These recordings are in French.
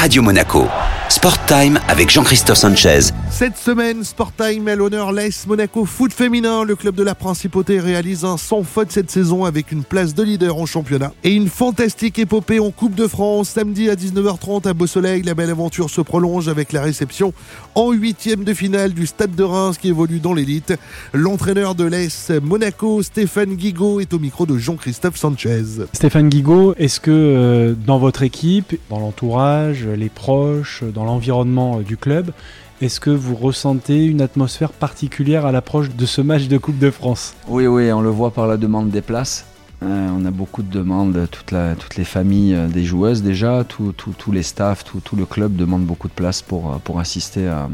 Radio Monaco. Sport Time avec Jean-Christophe Sanchez. Cette semaine, Sport Time à l'honneur l'AS Monaco Foot Féminin. Le club de la Principauté réalise un sans faute cette saison avec une place de leader en championnat. Et une fantastique épopée en Coupe de France. Samedi à 19h30 à Beau-Soleil, la belle aventure se prolonge avec la réception en huitième de finale du Stade de Reims qui évolue dans l'élite. L'entraîneur de l'AS Monaco, Stéphane Guigaud, est au micro de Jean-Christophe Sanchez. Stéphane Guigaud, est-ce que euh, dans votre équipe, dans l'entourage, les proches, dans l'environnement euh, du club, est-ce que vous ressentez une atmosphère particulière à l'approche de ce match de Coupe de France? Oui, oui, on le voit par la demande des places. Euh, on a beaucoup de demandes, toutes les familles euh, des joueuses déjà, tous les staffs, tout, le club demande beaucoup de places pour, euh, assister à,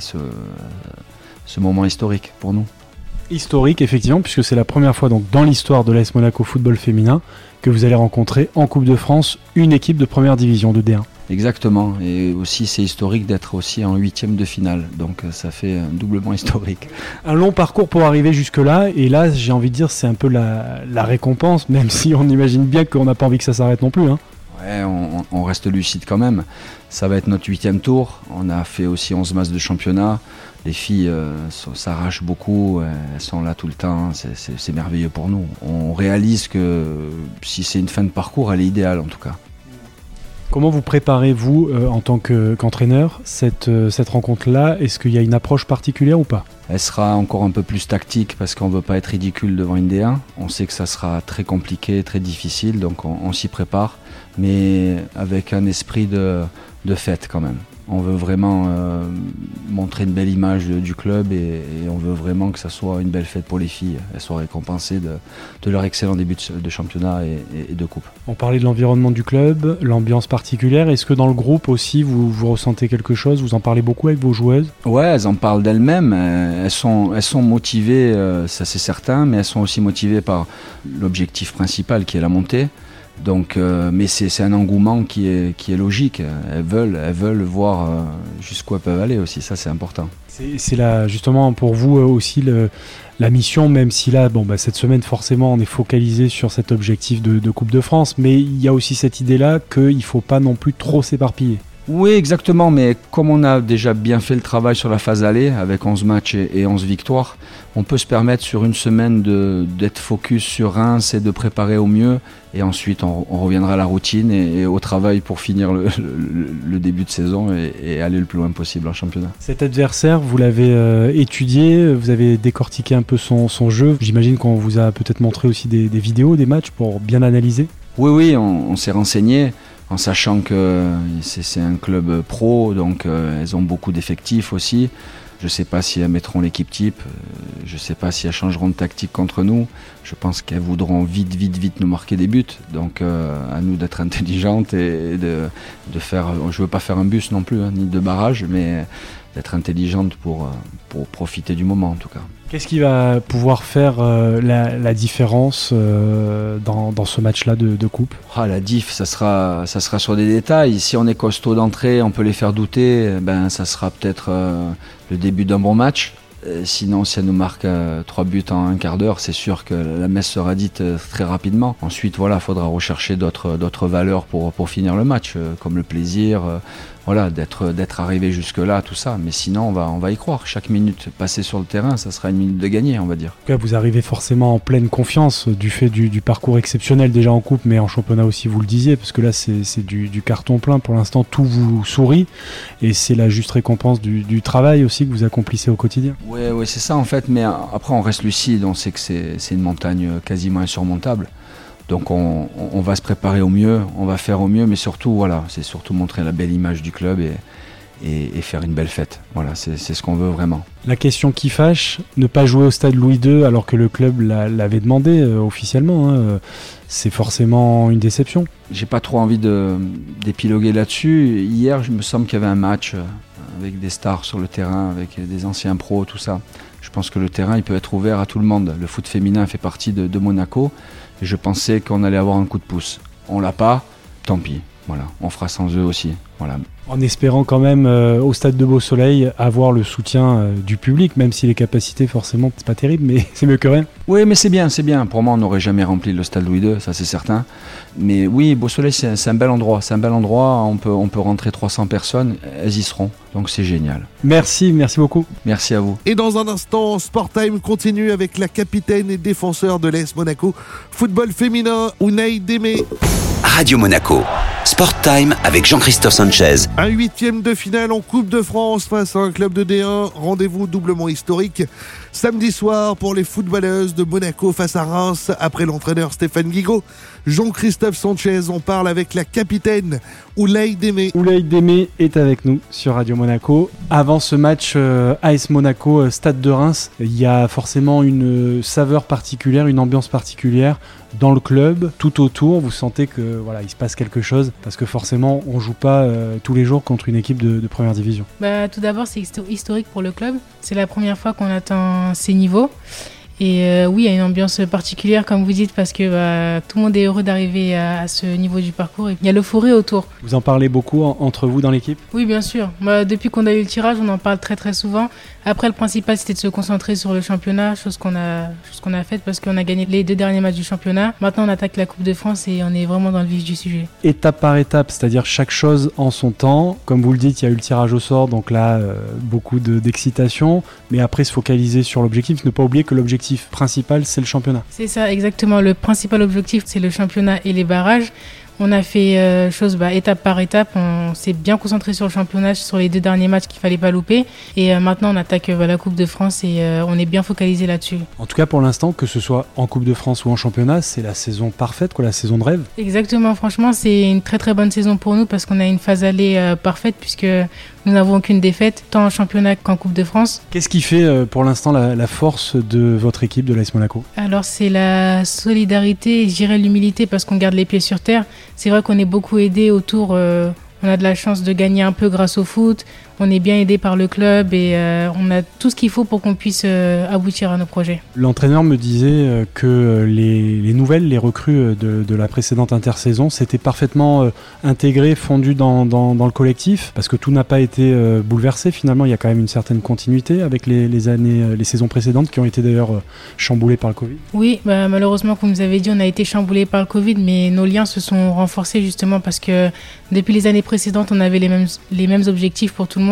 ce moment historique pour nous. Historique, effectivement, puisque c'est la première fois donc dans l'histoire de l'AS Monaco football féminin que vous allez rencontrer en Coupe de France une équipe de première division de D1. Exactement, et aussi c'est historique d'être aussi en huitième de finale, donc euh, ça fait euh, doublement historique. Un long parcours pour arriver jusque-là, et là, j'ai envie de dire, c'est un peu la, la récompense, même si on imagine bien qu'on n'a pas envie que ça s'arrête non plus. hein. Ouais, on, on reste lucide quand même. Ça va être notre huitième tour. On a fait aussi 11 matchs de championnat. Les filles euh, s'arrachent beaucoup. Elles sont là tout le temps. C'est- merveilleux pour nous. On réalise que si c'est une fin de parcours, elle est idéale en tout cas. Comment vous préparez-vous euh, en tant que- qu'entraîneur cette, euh, cette rencontre-là? Est-ce qu'il y a une approche particulière ou pas? Elle sera encore un peu plus tactique parce qu'on veut pas être ridicule devant une D1. On sait que ça sera très compliqué, très difficile, donc on, on s'y prépare, mais avec un esprit de, de fête quand même. On veut vraiment euh, montrer une belle image de- du club et, et on veut vraiment que ça soit une belle fête pour les filles. Elles soient récompensées de, de leur excellent début de, de championnat et, de coupe. On parlait de l'environnement du club, l'ambiance particulière. Est-ce que dans le groupe aussi, vous, vous ressentez quelque chose? Vous en parlez beaucoup avec vos joueuses? Ouais, elles en parlent d'elles-mêmes. euh, Elles sont, elles sont motivées, euh, ça c'est certain, mais elles sont aussi motivées par l'objectif principal qui est la montée. Donc, euh, mais c'est un engouement qui est, logique. Elles veulent, elles veulent voir euh, jusqu'où elles peuvent aller aussi. Ça, c'est important. C'est là justement pour vous euh, aussi la mission, même si là, bon, bah, cette semaine forcément on est focalisé sur cet objectif de, de Coupe de France, mais il y a aussi cette idée-là qu'il ne faut pas non plus trop s'éparpiller. Oui, exactement. Mais comme on a déjà bien fait le travail sur la phase aller, avec 11 matchs et, et 11 victoires, on peut se permettre sur une semaine d'être focus sur Reims et de préparer au mieux. Et ensuite, on, on reviendra à la routine et, et au travail pour finir le, le- le début de saison et, et aller le plus loin possible en championnat. Cet adversaire, vous l'avez euh, étudié, vous avez décortiqué un peu son, son jeu. J'imagine qu'on vous a peut-être montré aussi des, des vidéos, des matchs pour bien analyser. Oui, oui, on, on s'est renseigné en sachant que c'est un club pro, donc euh, elles ont beaucoup d'effectifs aussi. Je ne sais pas si elles mettront l'équipe type, euh, je ne sais pas si elles changeront de tactique contre nous. Je pense qu'elles voudront vite, vite, vite nous marquer des buts. Donc euh, à nous d'être intelligentes et de, faire. Je ne veux pas faire un bus non plus, hein, ni de barrage, mais d'être intelligente pour, pour profiter du moment en tout cas. Qu'est-ce qui va pouvoir faire euh, la, différence euh, dans, ce match-là de, coupe? Ah, la diff, ça sera, ça sera sur des détails. Si on est costaud d'entrée, on peut les faire douter. eh Ben, ça sera peut-être euh, le début d'un bon match. Sinon, si elle nous marque trois buts en un quart d'heure, c'est sûr que la messe sera dite très rapidement. Ensuite, voilà, faudra rechercher d'autres, valeurs pour, pour finir le match, comme le plaisir, voilà, d'être, d'être arrivé jusque-là, tout ça. Mais sinon, on va, on va y croire. Chaque minute passée sur le terrain, ça sera une minute de gagner, on va dire. En tout cas, vous arrivez forcément en pleine confiance du fait du, du parcours exceptionnel déjà en coupe, mais en championnat aussi, vous le disiez, parce que là, c'est du, du carton plein. Pour l'instant, tout vous sourit et c'est la juste récompense du, du travail aussi que vous accomplissez au quotidien. Oui, ouais, c'est ça en fait, mais euh, après on reste lucide, on sait que c'est c'est une montagne euh, quasiment insurmontable. Donc on, va se préparer au mieux, on va faire au mieux, mais surtout, voilà, c'est surtout montrer la belle image du club et, et, et faire une belle fête. Voilà, c'est ce qu'on veut vraiment. La question qui fâche, ne pas jouer au stade Louis II alors que le club l'a- l'avait demandé euh, officiellement, hein, euh, c'est forcément une déception. J'ai pas trop envie d'épiloguer là-dessus. Hier, je me semble qu'il y avait un match euh, avec des stars sur le terrain, avec des anciens pros, tout ça. Je pense que le terrain, il peut être ouvert à tout le monde. Le foot féminin fait partie de, de Monaco. Je pensais qu'on allait avoir un coup de pouce. On l'a pas, tant pis. Voilà, on fera sans eux aussi. Voilà. En espérant quand même euh, au stade de Beau Soleil avoir le soutien euh, du public, même si les capacités forcément c'est pas terrible, mais c'est mieux que rien. Oui, mais c'est bien, c'est bien. Pour moi, on n'aurait jamais rempli le stade Louis II, ça c'est certain. Mais oui, Beau Soleil, c'est un, un bel endroit. C'est un bel endroit. On peut, on peut rentrer 300 personnes, elles y seront. Donc c'est génial. Merci, merci beaucoup. Merci à vous. Et dans un instant, Sport Time continue avec la capitaine et défenseur de l'AS Monaco, football féminin, Unai Démé. Radio Monaco. Sport Time avec Jean-Christophe Sanchez. Un huitième de finale en Coupe de France face à un club de D1. Rendez-vous doublement historique samedi soir pour les footballeuses de Monaco face à Reims après l'entraîneur Stéphane Guigaud. Jean-Christophe Sanchez, on parle avec la capitaine Oulay Démé. Oulay Démé est avec nous sur Radio Monaco. Avant ce match euh, AS Monaco euh, Stade de Reims, il y a forcément une saveur particulière, une ambiance particulière dans le club, tout autour. Vous sentez que voilà, il se passe quelque chose parce que forcément, on joue pas euh, tous les jours contre une équipe de, de première division. Bah, tout d'abord, c'est historique pour le club. C'est la première fois qu'on atteint ces niveaux. Et euh, oui, il y a une ambiance particulière, comme vous dites, parce que bah, tout le monde est heureux d'arriver à, à, ce niveau du parcours. Il y a l'euphorie autour. Vous en parlez beaucoup en, entre vous dans l'équipe? Oui, bien sûr. Bah, depuis qu'on a eu le tirage, on en parle très très souvent. Après, le principal, c'était de se concentrer sur le championnat, chose qu'on a, chose qu'on a faite parce qu'on a gagné les deux derniers matchs du championnat. Maintenant, on attaque la Coupe de France et on est vraiment dans le vif du sujet. Étape par étape, c'est-à-dire chaque chose en son temps. Comme vous le dites, il y a eu le tirage au sort, donc là, euh, beaucoup d'excitation. mais après, se focaliser sur l'objectif. Ne pas oublier que l'objectif principal, c'est le championnat. C'est ça, exactement. Le principal objectif, c'est le championnat et les barrages. On a fait euh, chose bah, étape par étape. On s'est bien concentré sur le championnat, sur les deux derniers matchs qu'il fallait pas louper. Et euh, maintenant, on attaque bah, la Coupe de France et euh, on est bien focalisé là-dessus. En tout cas, pour l'instant, que ce soit en Coupe de France ou en championnat, c'est la saison parfaite, quoi, la saison de rêve. Exactement. Franchement, c'est une très très bonne saison pour nous parce qu'on a une phase allée euh, parfaite puisque nous n'avons aucune défaite, tant en championnat qu'en Coupe de France. Qu'est-ce qui fait euh, pour l'instant la, la, force de votre équipe de l'AS Monaco? Alors c'est la solidarité je dirais l'humilité parce qu'on garde les pieds sur terre. C'est vrai qu'on est beaucoup aidé autour. Euh, on a de la chance de gagner un peu grâce au foot. On est bien aidé par le club et euh, on a tout ce qu'il faut pour qu'on puisse euh, aboutir à nos projets. L'entraîneur me disait euh, que les, les, nouvelles, les recrues de, de la précédente intersaison, s'étaient parfaitement intégrées, fondues dans, dans, dans, le collectif, parce que tout n'a pas été bouleversé. Finalement, il y a quand même une certaine continuité avec les, les années, les saisons précédentes qui ont été d'ailleurs chamboulées par le Covid. Oui, bah, malheureusement, comme vous avez dit, on a été chamboulé par le Covid, mais nos liens se sont renforcés justement parce que depuis les années précédentes, on avait les mêmes, les mêmes objectifs pour tout le monde.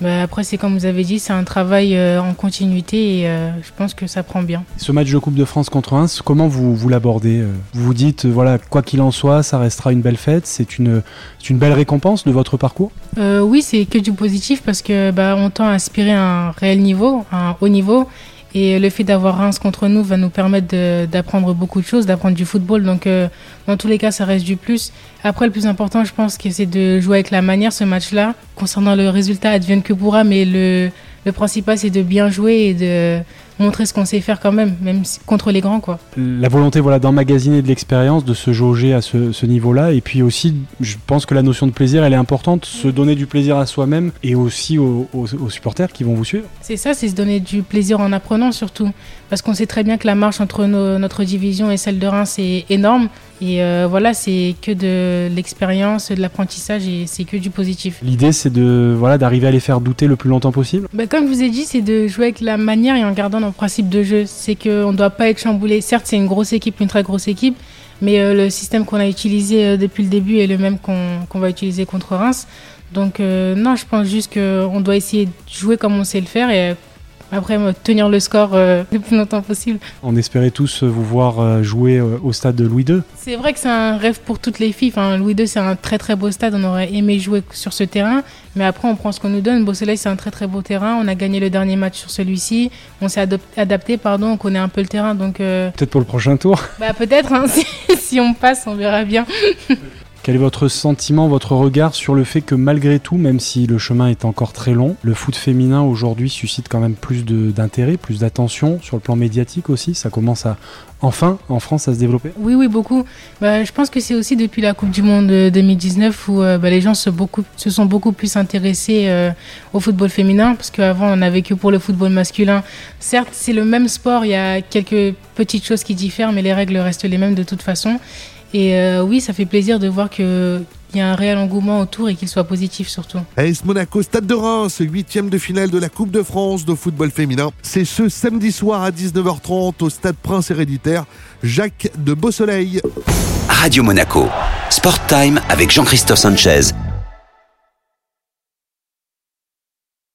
Bah après, c'est comme vous avez dit, c'est un travail euh, en continuité et euh, je pense que ça prend bien. Ce match de Coupe de France contre Reims, comment vous, vous l'abordez Vous vous dites, voilà, quoi qu'il en soit, ça restera une belle fête, c'est une, une belle récompense de votre parcours? Euh, Oui, c'est que du positif parce que bah, on tend à aspirer à un réel niveau, un haut niveau. Et le fait d'avoir Reims contre nous va nous permettre d'apprendre beaucoup de choses, d'apprendre du football. Donc, euh, dans tous les cas, ça reste du plus. Après, le plus important, je pense que c'est de jouer avec la manière ce match-là. Concernant le résultat, advienne que pourra, mais le, le principal, c'est de bien jouer et de montrer ce qu'on sait faire quand même, même contre les grands. Quoi. La volonté voilà, d'emmagasiner de l'expérience, de se jauger à ce, ce niveau-là. Et puis aussi, je pense que la notion de plaisir, elle est importante. Se donner du plaisir à soi-même et aussi aux, aux, aux, supporters qui vont vous suivre. C'est ça, c'est se donner du plaisir en apprenant surtout. Parce qu'on sait très bien que la marche entre nos, notre division et celle de Reims est énorme. Et euh, voilà, c'est que de l'expérience, de l'apprentissage et c'est que du positif. L'idée, c'est de voilà d'arriver à les faire douter le plus longtemps possible. Bah, comme je vous ai dit, c'est de jouer avec la manière et en gardant nos principes de jeu. C'est qu'on ne doit pas être chamboulé. Certes, c'est une grosse équipe, une très grosse équipe, mais euh, le système qu'on a utilisé euh, depuis le début est le même qu'on qu va utiliser contre Reims. Donc euh, non, je pense juste qu'on doit essayer de jouer comme on sait le faire et après tenir le score euh, le plus longtemps possible. On espérait tous vous voir euh, jouer euh, au stade de Louis II. C'est vrai que c'est un rêve pour toutes les filles. Enfin, Louis II, c'est un très très beau stade. On aurait aimé jouer sur ce terrain, mais après on prend ce qu'on nous donne. Beau Soleil, c'est un très très beau terrain. On a gagné le dernier match sur celui-ci. On s'est adapté, pardon. On connaît un peu le terrain, donc. Peut-être pour le prochain tour. Bah peut-être. Hein, si, si on passe, on verra bien. Quel est votre sentiment, votre regard sur le fait que malgré tout, même si le chemin est encore très long, le foot féminin aujourd'hui suscite quand même plus d'intérêt, plus d'attention sur le plan médiatique aussi? Ça commence à enfin en France à se développer? Oui, oui, beaucoup. Bah, je pense que c'est aussi depuis la Coupe du Monde 2019 où euh, bah, les gens se, sont beaucoup plus intéressés euh, au football féminin parce qu'avant on n'avait que pour le football masculin. Certes, c'est le même sport, il y a quelques petites choses qui diffèrent, mais les règles restent les mêmes de toute façon. Et euh, oui, ça fait plaisir de voir que il y a un réel engouement autour et qu'il soit positif surtout. AS Monaco, Stade de Reims, huitième de finale de la Coupe de France de football féminin. C'est ce samedi soir à 19h30 au Stade Prince Héréditaire. Jacques de Beausoleil. Radio Monaco, Sport Time avec Jean-Christophe Sanchez